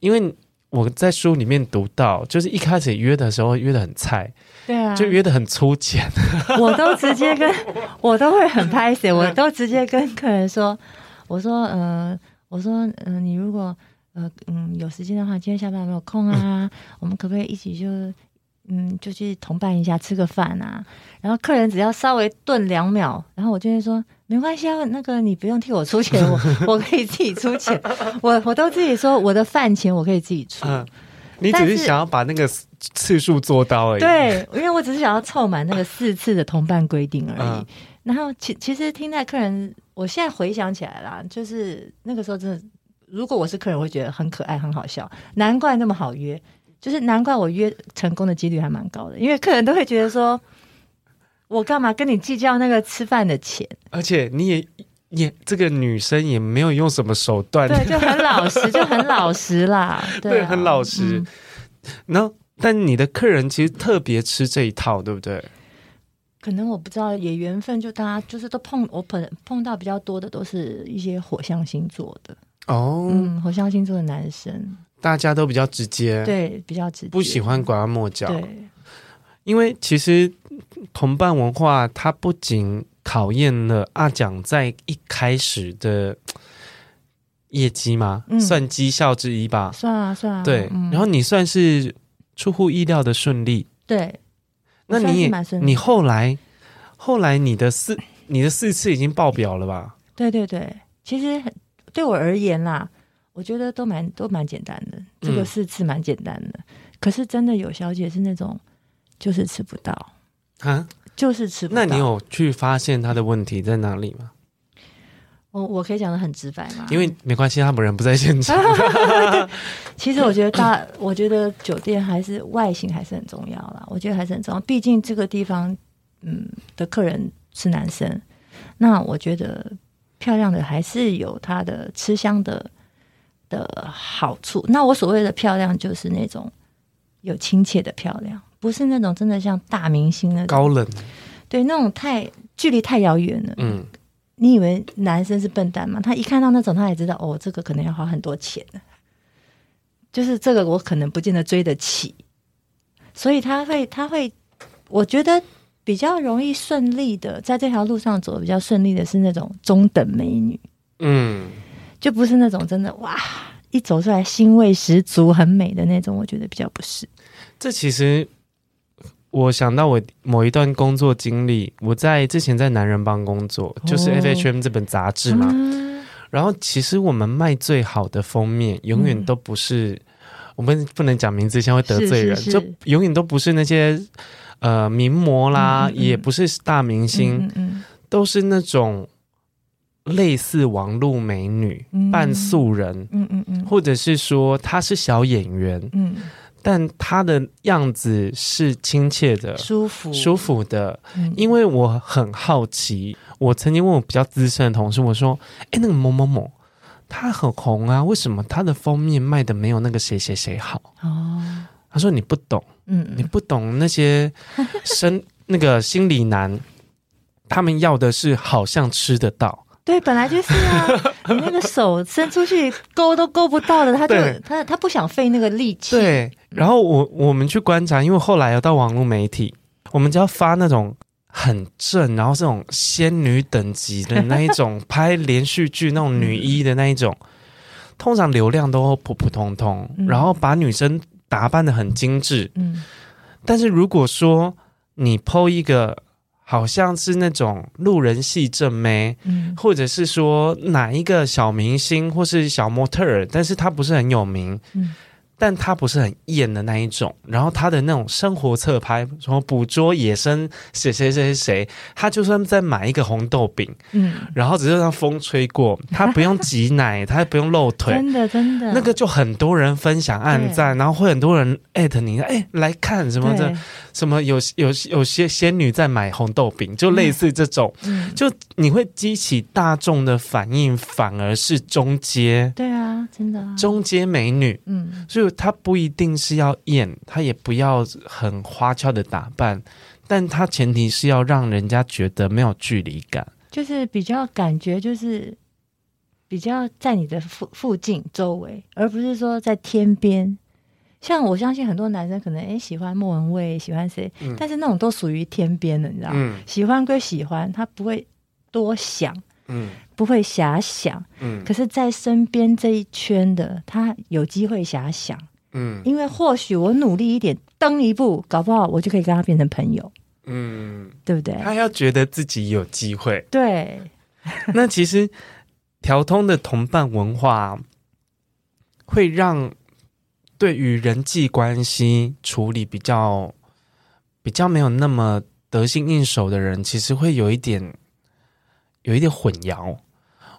因为我在书里面读到，就是一开始约的时候约的很菜，对啊，就约的很粗浅，我都直接跟我都会很拍死，我都直接跟客人说，我说，呃，我说，嗯、呃，你如果。呃嗯，有时间的话，今天下班有没有空啊？嗯、我们可不可以一起就嗯，就去同伴一下吃个饭啊？然后客人只要稍微顿两秒，然后我就会说没关系啊，那个你不用替我出钱，我我可以自己出钱，我我都自己说我的饭钱我可以自己出。嗯、你只是想要把那个次数做到而已。对，因为我只是想要凑满那个四次的同伴规定而已。嗯、然后其其实听在客人，我现在回想起来啦，就是那个时候真的。如果我是客人，我会觉得很可爱、很好笑，难怪那么好约，就是难怪我约成功的几率还蛮高的，因为客人都会觉得说，我干嘛跟你计较那个吃饭的钱？而且你也也这个女生也没有用什么手段，对，就很老实，就很老实啦，对，啊、对，很老实。然后、嗯，但你的客人其实特别吃这一套，对不对？可能我不知道，也缘分，就大家就是都碰我碰碰到比较多的，都是一些火象星座的。哦，嗯，火象星座的男生，大家都比较直接，对，比较直接，不喜欢拐弯抹角。对，因为其实同伴文化，它不仅考验了阿蒋在一开始的业绩嘛，嗯、算绩效之一吧，算啊算啊。对，嗯、然后你算是出乎意料的顺利，对。那你也，你后来，后来你的四，你的四次已经爆表了吧？对对对，其实很。对我而言啦，我觉得都蛮都蛮简单的，这个是吃蛮简单的。嗯、可是真的有小姐是那种，就是吃不到啊，就是吃不到。那你有去发现他的问题在哪里吗？我我可以讲的很直白吗？因为没关系，他本人不在现场。其实我觉得大，我觉得酒店还是外形还是很重要啦。我觉得还是很重要，毕竟这个地方嗯的客人是男生，那我觉得。漂亮的还是有它的吃香的的好处。那我所谓的漂亮，就是那种有亲切的漂亮，不是那种真的像大明星那种高冷。对，那种太距离太遥远了。嗯，你以为男生是笨蛋吗？他一看到那种，他也知道哦，这个可能要花很多钱。就是这个，我可能不见得追得起，所以他会，他会，我觉得。比较容易顺利的，在这条路上走的比较顺利的是那种中等美女，嗯，就不是那种真的哇，一走出来腥味十足、很美的那种，我觉得比较不是。这其实我想到我某一段工作经历，我在之前在男人帮工作，就是 FHM 这本杂志嘛，哦、然后其实我们卖最好的封面，永远都不是、嗯、我们不能讲名字，先会得罪人，是是是。就永远都不是那些。呃，名模啦，嗯嗯、也不是大明星，都是那种类似网络美女、嗯、半素人，嗯嗯嗯、或者是说她是小演员，嗯、但他的样子是亲切的、舒服、舒服的。嗯、因为我很好奇，我曾经问我比较资深的同事，我说：“哎，那个某某某，他很红啊，为什么他的封面卖的没有那个谁谁谁好？”哦，他说：“你不懂。”嗯，你不懂那些生 那个心理男，他们要的是好像吃得到。对，本来就是啊，你那个手伸出去勾都勾不到的，他就他他不想费那个力气。对，然后我我们去观察，因为后来要到网络媒体，我们就要发那种很正，然后这种仙女等级的那一种 拍连续剧那种女一的那一种，通常流量都普普通通，然后把女生打扮的很精致。嗯，但是如果说你 PO 一个。好像是那种路人系正妹，嗯，或者是说哪一个小明星或是小模特儿，但是他不是很有名，嗯。但他不是很艳的那一种，然后他的那种生活侧拍，什么捕捉野生谁谁谁谁，他就算在买一个红豆饼，嗯，然后只是让风吹过，他不用挤奶，他也不用露腿，真的真的，那个就很多人分享暗赞，然后会很多人艾特你，哎，来看什么的，什么有有有些仙女在买红豆饼，就类似这种，嗯，就你会激起大众的反应，反而是中阶，对啊，真的中阶美女，嗯，所以。他不一定是要艳，他也不要很花俏的打扮，但他前提是要让人家觉得没有距离感，就是比较感觉就是比较在你的附附近周围，而不是说在天边。像我相信很多男生可能诶喜欢莫文蔚，喜欢谁，嗯、但是那种都属于天边的，你知道吗？嗯、喜欢归喜欢，他不会多想。嗯，不会遐想，嗯，可是，在身边这一圈的他有机会遐想，嗯，因为或许我努力一点，登一步，搞不好我就可以跟他变成朋友，嗯，对不对？他要觉得自己有机会，对。那其实调通的同伴文化会让对于人际关系处理比较比较没有那么得心应手的人，其实会有一点。有一点混淆，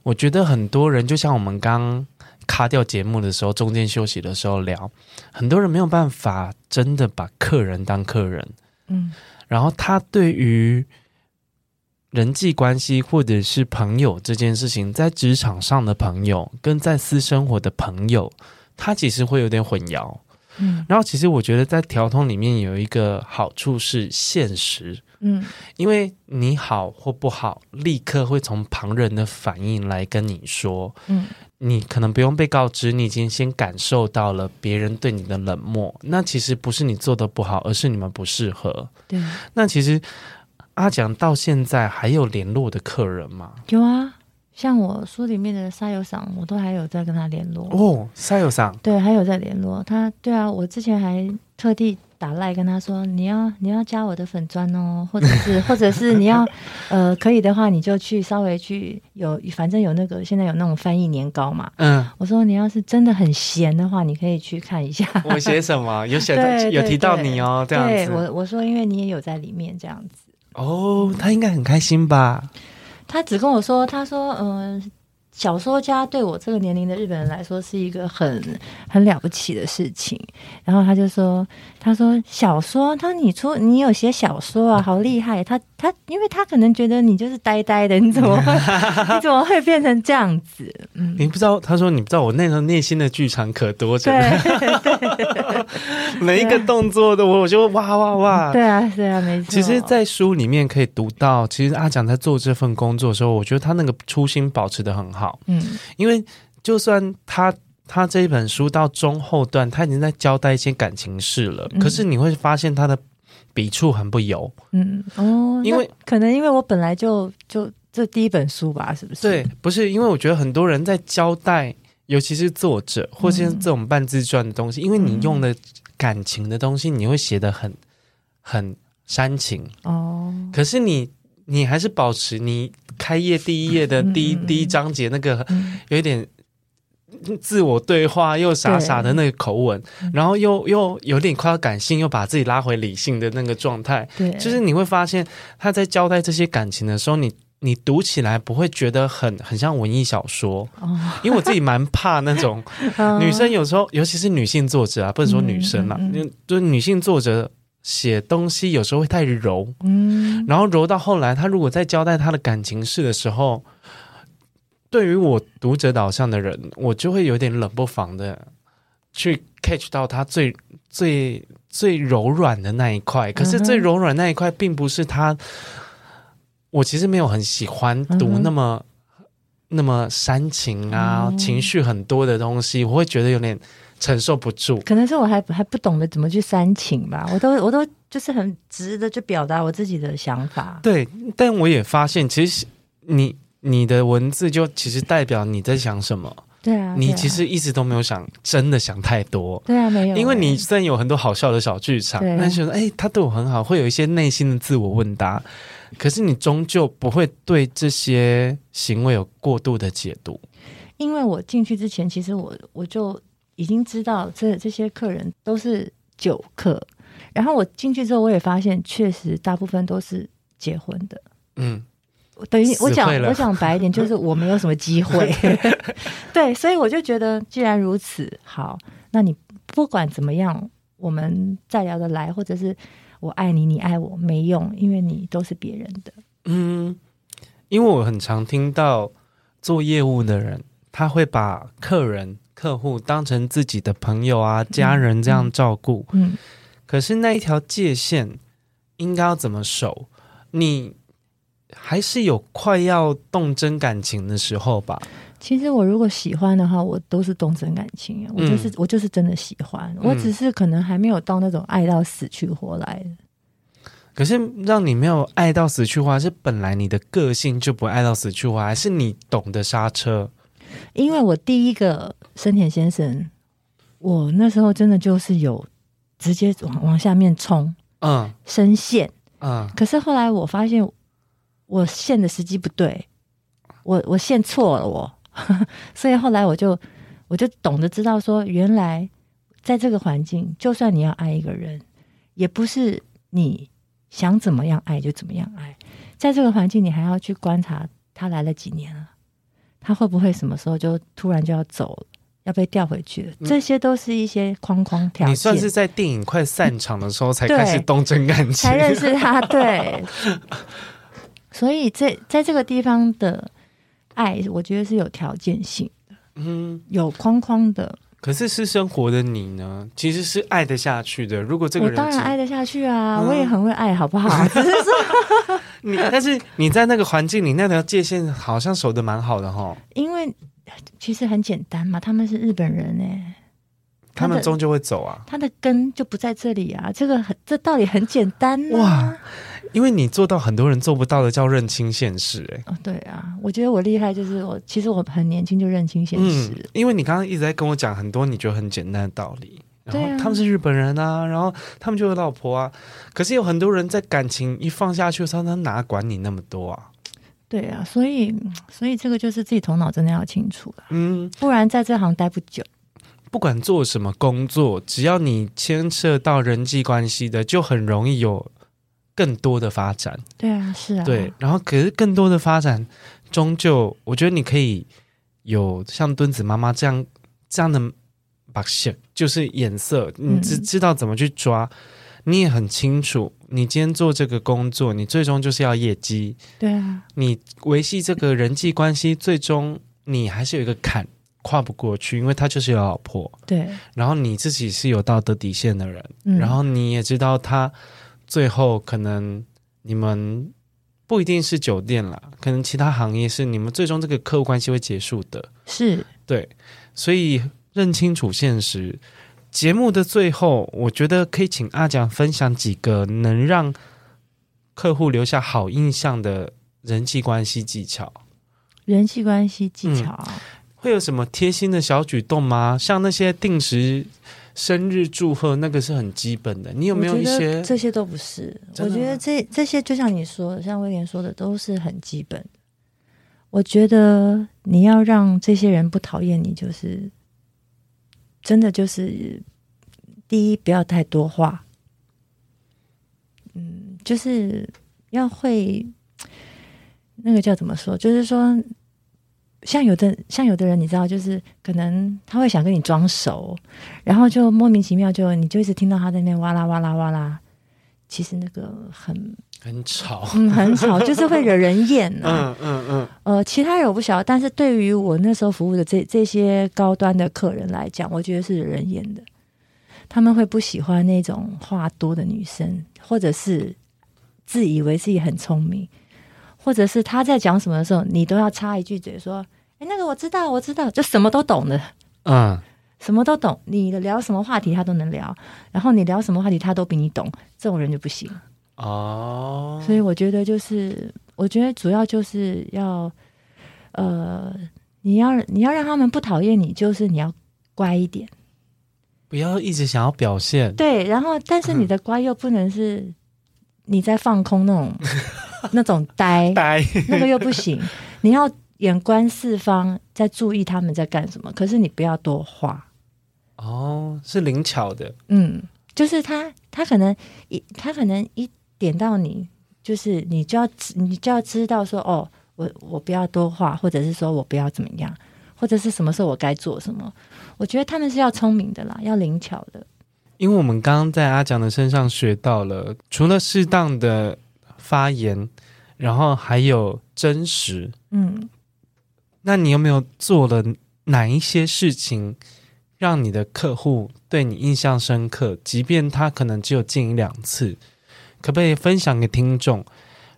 我觉得很多人就像我们刚卡掉节目的时候，中间休息的时候聊，很多人没有办法真的把客人当客人，嗯，然后他对于人际关系或者是朋友这件事情，在职场上的朋友跟在私生活的朋友，他其实会有点混淆，嗯，然后其实我觉得在条通里面有一个好处是现实。嗯，因为你好或不好，立刻会从旁人的反应来跟你说。嗯，你可能不用被告知，你已经先感受到了别人对你的冷漠。那其实不是你做的不好，而是你们不适合。对，那其实阿蒋到现在还有联络的客人吗？有啊，像我书里面的沙友赏，我都还有在跟他联络。哦，沙友赏，对，还有在联络他。对啊，我之前还特地。打赖跟他说，你要你要加我的粉砖哦，或者是或者是你要 呃可以的话，你就去稍微去有反正有那个现在有那种翻译年糕嘛。嗯，我说你要是真的很闲的话，你可以去看一下。我写什么？有写到 有提到你哦，这样子。对，我我说因为你也有在里面这样子。哦，他应该很开心吧？他只跟我说，他说嗯。呃小说家对我这个年龄的日本人来说是一个很很了不起的事情。然后他就说：“他说小说，他说你出你有写小说啊，好厉害。他他，因为他可能觉得你就是呆呆的，你怎么会 你怎么会变成这样子？嗯，你不知道。他说你不知道我那时候内心的剧场可多着呢。对，每一个动作的我，我就哇哇哇。对啊，对啊，没错。其实，在书里面可以读到，其实阿蒋在做这份工作的时候，我觉得他那个初心保持的很好。嗯，因为就算他他这一本书到中后段，他已经在交代一些感情事了，嗯、可是你会发现他的笔触很不油。嗯哦，因为可能因为我本来就就这第一本书吧，是不是？对，不是因为我觉得很多人在交代，尤其是作者或是这种半自传的东西，嗯、因为你用的感情的东西，你会写的很很煽情哦。可是你你还是保持你。开业第一页的第一、嗯、第一章节，那个有一点自我对话又傻傻的那个口吻，然后又又有点快要感性，又把自己拉回理性的那个状态。对，就是你会发现他在交代这些感情的时候，你你读起来不会觉得很很像文艺小说。哦，因为我自己蛮怕那种 女生有时候，尤其是女性作者啊，不能说女生啦，嗯、就是女性作者。写东西有时候会太柔，嗯，然后柔到后来，他如果在交代他的感情事的时候，对于我读者导向的人，我就会有点冷不防的去 catch 到他最最最柔软的那一块。可是最柔软那一块，并不是他，我其实没有很喜欢读那么那么煽情啊，哦、情绪很多的东西，我会觉得有点承受不住。可能是我还还不懂得怎么去煽情吧，我都我都就是很直的去表达我自己的想法。对，但我也发现，其实你你的文字就其实代表你在想什么。对啊，你其实一直都没有想真的想太多。对啊，没有，因为你虽然有很多好笑的小剧场，但是哎，他对我很好，会有一些内心的自我问答。可是你终究不会对这些行为有过度的解读。因为我进去之前，其实我我就已经知道这这些客人都是酒客。然后我进去之后，我也发现确实大部分都是结婚的。嗯。等于我讲我讲白一点，就是我没有什么机会，对，所以我就觉得，既然如此，好，那你不管怎么样，我们再聊得来，或者是我爱你，你爱我，没用，因为你都是别人的。嗯，因为我很常听到做业务的人，他会把客人、客户当成自己的朋友啊、家人这样照顾。嗯，嗯，可是那一条界限应该要怎么守？你？还是有快要动真感情的时候吧。其实我如果喜欢的话，我都是动真感情。我就是、嗯、我就是真的喜欢，我只是可能还没有到那种爱到死去活来的。可是让你没有爱到死去活来，是本来你的个性就不爱到死去活来，还是你懂得刹车？因为我第一个深田先生，我那时候真的就是有直接往往下面冲，嗯，深陷，嗯。可是后来我发现。我陷的时机不对，我我陷错了我，我 所以后来我就我就懂得知道说，原来在这个环境，就算你要爱一个人，也不是你想怎么样爱就怎么样爱，在这个环境，你还要去观察他来了几年了，他会不会什么时候就突然就要走了，要被调回去了？这些都是一些框框条件。你算是在电影快散场的时候才 开始动真感情，才认识他，对。所以在在这个地方的爱，我觉得是有条件性的，嗯，有框框的。可是私生活的你呢，其实是爱得下去的。如果这个人，我当然爱得下去啊，嗯、我也很会爱，好不好？只是说，你但是 你在那个环境里，那条界限好像守的蛮好的哈。因为其实很简单嘛，他们是日本人哎，他们终究会走啊，他的根就不在这里啊。这个很，这道理很简单、啊、哇。因为你做到很多人做不到的，叫认清现实、欸。哎，哦，对啊，我觉得我厉害，就是我其实我很年轻就认清现实、嗯。因为你刚刚一直在跟我讲很多你觉得很简单的道理，然后他们是日本人啊，然后他们就有老婆啊。可是有很多人在感情一放下去的时候，他哪管你那么多啊？对啊，所以所以这个就是自己头脑真的要清楚了。嗯，不然在这行待不久。不管做什么工作，只要你牵涉到人际关系的，就很容易有。更多的发展，对啊，是啊，对，然后可是更多的发展，终究我觉得你可以有像墩子妈妈这样这样的把线，就是眼色，你知知道怎么去抓，嗯、你也很清楚，你今天做这个工作，你最终就是要业绩，对啊，你维系这个人际关系，最终你还是有一个坎跨不过去，因为他就是有老婆，对，然后你自己是有道德底线的人，嗯、然后你也知道他。最后，可能你们不一定是酒店啦，可能其他行业是你们最终这个客户关系会结束的。是，对，所以认清楚现实。节目的最后，我觉得可以请阿蒋分享几个能让客户留下好印象的人际关系技巧。人际关系技巧、嗯、会有什么贴心的小举动吗？像那些定时。生日祝贺那个是很基本的，你有没有一些？这些都不是，我觉得这这些就像你说的，像威廉说的，都是很基本。我觉得你要让这些人不讨厌你，就是真的就是第一，不要太多话，嗯，就是要会那个叫怎么说，就是说。像有的像有的人，你知道，就是可能他会想跟你装熟，然后就莫名其妙就你就一直听到他在那边哇啦哇啦哇啦，其实那个很很吵，嗯，很吵，就是会惹人厌啊。嗯 嗯嗯。呃，其他人我不晓得，但是对于我那时候服务的这这些高端的客人来讲，我觉得是人演的。他们会不喜欢那种话多的女生，或者是自以为自己很聪明。或者是他在讲什么的时候，你都要插一句嘴说：“哎，那个我知道，我知道。”就什么都懂的，嗯，什么都懂。你聊什么话题他都能聊，然后你聊什么话题他都比你懂，这种人就不行。哦，所以我觉得就是，我觉得主要就是要，呃，你要你要让他们不讨厌你，就是你要乖一点，不要一直想要表现。对，然后但是你的乖又不能是你在放空那种。那种呆呆，那个又不行。你要眼观四方，在注意他们在干什么。可是你不要多话。哦，是灵巧的。嗯，就是他，他可能一，他可能一点到你，就是你就要，你就要知道说，哦，我我不要多话，或者是说我不要怎么样，或者是什么时候我该做什么。我觉得他们是要聪明的啦，要灵巧的。因为我们刚刚在阿蒋的身上学到了，除了适当的。发言，然后还有真实，嗯，那你有没有做了哪一些事情，让你的客户对你印象深刻？即便他可能只有见一两次，可不可以分享给听众？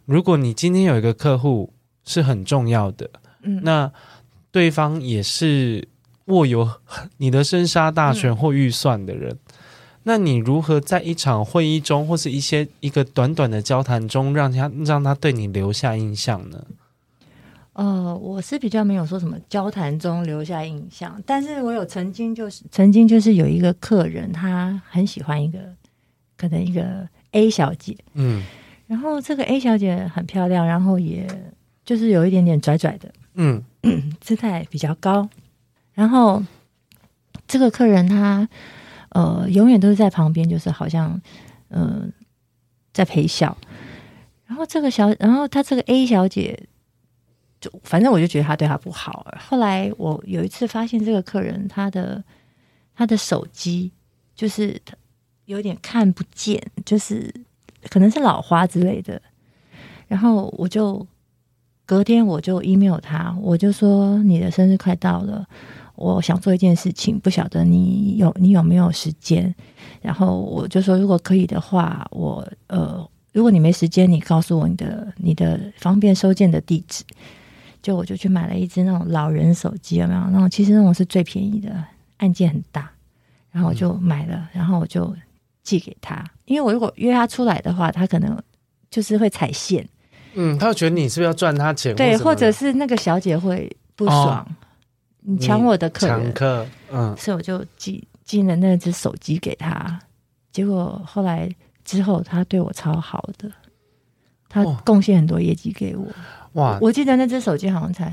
如果你今天有一个客户是很重要的，嗯，那对方也是握有你的生杀大权或预算的人。嗯那你如何在一场会议中，或是一些一个短短的交谈中，让他让他对你留下印象呢？呃，我是比较没有说什么交谈中留下印象，但是我有曾经就是曾经就是有一个客人，他很喜欢一个可能一个 A 小姐，嗯，然后这个 A 小姐很漂亮，然后也就是有一点点拽拽的，嗯，姿态比较高，然后这个客人他。呃，永远都是在旁边，就是好像，嗯、呃，在陪笑。然后这个小，然后他这个 A 小姐，就反正我就觉得他对他不好。后来我有一次发现这个客人，他的他的手机就是有点看不见，就是可能是老花之类的。然后我就隔天我就 email 他，我就说你的生日快到了。我想做一件事情，不晓得你有你有没有时间？然后我就说，如果可以的话，我呃，如果你没时间，你告诉我你的你的方便收件的地址。就我就去买了一只那种老人手机，有没有？那种其实那种是最便宜的，按键很大。然后我就买了，然后我就寄给他，因为我如果约他出来的话，他可能就是会踩线。嗯，他会觉得你是不是要赚他钱？对，或者是那个小姐会不爽。哦你抢我的客人，抢客，嗯，所以我就寄寄了那只手机给他，结果后来之后他对我超好的，他贡献很多业绩给我。哇，我记得那只手机好像才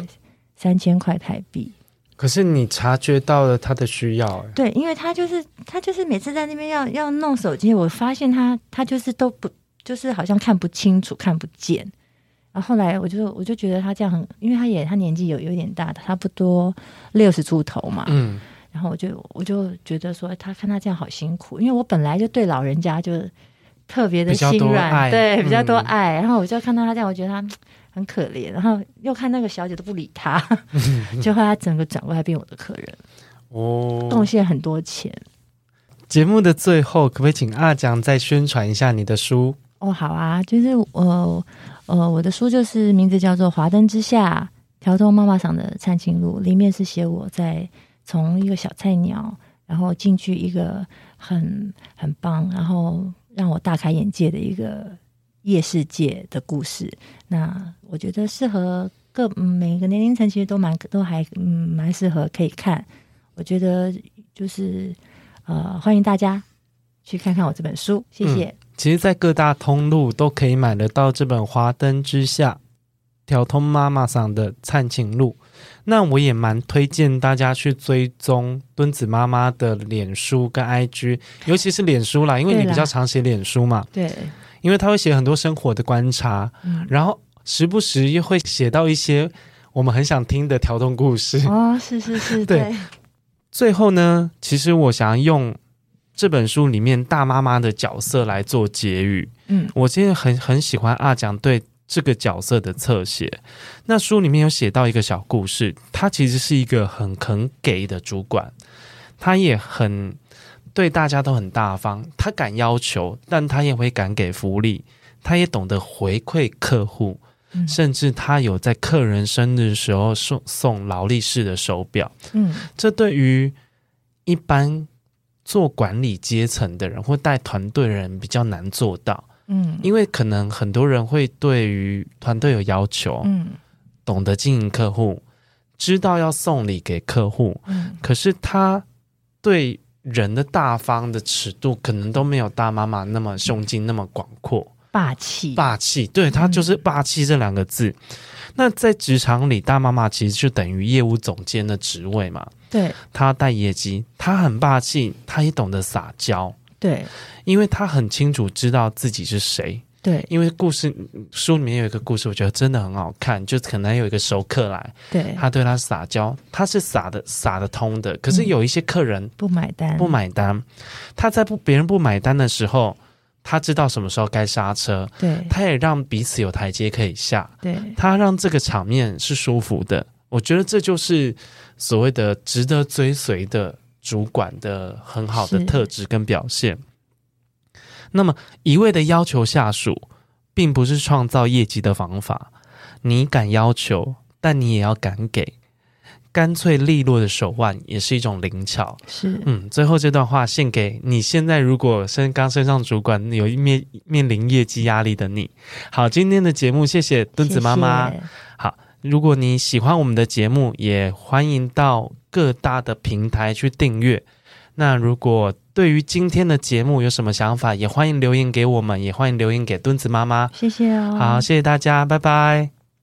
三千块台币。可是你察觉到了他的需要，欸，对，因为他就是他就是每次在那边要要弄手机，我发现他他就是都不就是好像看不清楚看不见。然后后来我就我就觉得他这样很，因为他也他年纪有有点大，差不多六十出头嘛。嗯。然后我就我就觉得说，他看他这样好辛苦，因为我本来就对老人家就特别的心软，对，比较多爱。嗯、然后我就看到他这样，我觉得他很可怜。然后又看那个小姐都不理他，就后来他整个转过来变我的客人，哦，贡献很多钱。节目的最后，可不可以请阿蒋再宣传一下你的书？哦，好啊，就是我。呃呃，我的书就是名字叫做《华灯之下：条通妈妈桑的灿庆录》，里面是写我在从一个小菜鸟，然后进去一个很很棒，然后让我大开眼界的一个夜世界的故事。那我觉得适合各每个年龄层，其实都蛮都还嗯蛮适合可以看。我觉得就是呃，欢迎大家去看看我这本书，谢谢。嗯其实，在各大通路都可以买得到这本《华灯之下：条通妈妈桑的灿情路》。那我也蛮推荐大家去追踪墩子妈妈的脸书跟 IG，尤其是脸书啦，因为你比较常写脸书嘛。对，因为他会写很多生活的观察，嗯，然后时不时又会写到一些我们很想听的调动故事。哦，是是是，对。对，最后呢，其实我想要用。这本书里面大妈妈的角色来做结语，嗯，我今天很很喜欢阿蒋对这个角色的侧写。那书里面有写到一个小故事，他其实是一个很肯给的主管，他也很对大家都很大方，他敢要求，但他也会敢给福利，他也懂得回馈客户。嗯、甚至他有在客人生日的时候送送劳力士的手表。嗯，这对于一般做管理阶层的人或带团队的人比较难做到。嗯，因为可能很多人会对于团队有要求，嗯，懂得经营客户，知道要送礼给客户，嗯，可是他对人的大方的尺度可能都没有大妈妈那么胸襟那么广阔。霸气，霸气，对，他就是霸气这两个字。嗯、那在职场里，大妈妈其实就等于业务总监的职位嘛。对，他带业绩，他很霸气，他也懂得撒娇。对，因为他很清楚知道自己是谁。对，因为故事书里面有一个故事，我觉得真的很好看，就可能有一个熟客来，对，他对他撒娇，他是撒的撒的通的。可是有一些客人、嗯、不买单，不买单，他在不别人不买单的时候。他知道什么时候该刹车，对，他也让彼此有台阶可以下，对，他让这个场面是舒服的。我觉得这就是所谓的值得追随的主管的很好的特质跟表现。那么一味的要求下属，并不是创造业绩的方法。你敢要求，但你也要敢给。干脆利落的手腕也是一种灵巧。是，嗯，最后这段话献给你现在如果升刚升上主管，有一面面临业绩压力的你。好，今天的节目谢谢墩子妈妈。谢谢。好，如果你喜欢我们的节目，也欢迎到各大的平台去订阅。那如果对于今天的节目有什么想法，也欢迎留言给我们，也欢迎留言给墩子妈妈。谢谢哦。好，谢谢大家，拜拜。